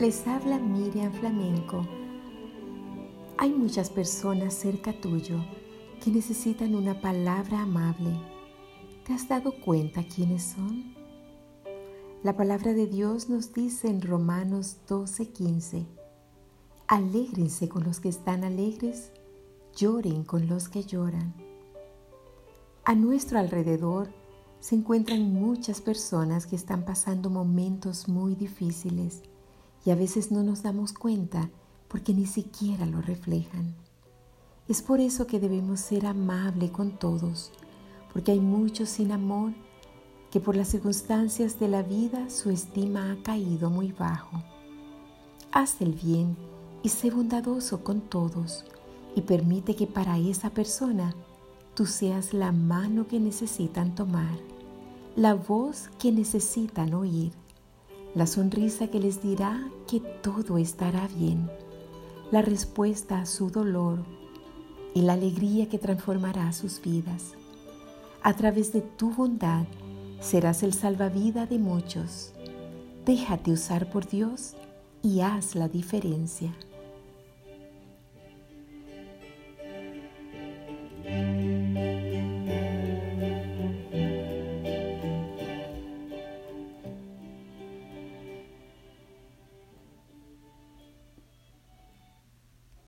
Les habla Miriam Flamenco. Hay muchas personas cerca tuyo que necesitan una palabra amable. ¿Te has dado cuenta quiénes son? La palabra de Dios nos dice en Romanos 12:15, alégrense con los que están alegres, lloren con los que lloran. A nuestro alrededor se encuentran muchas personas que están pasando momentos muy difíciles y a veces no nos damos cuenta porque ni siquiera lo reflejan. Es por eso que debemos ser amables con todos, porque hay muchos sin amor que por las circunstancias de la vida su estima ha caído muy bajo. Haz el bien y sé bondadoso con todos y permite que para esa persona tú seas la mano que necesitan tomar, la voz que necesitan oír la sonrisa que les dirá que todo estará bien, la respuesta a su dolor y la alegría que transformará sus vidas. A través de tu bondad serás el salvavidas de muchos. Déjate usar por Dios y haz la diferencia.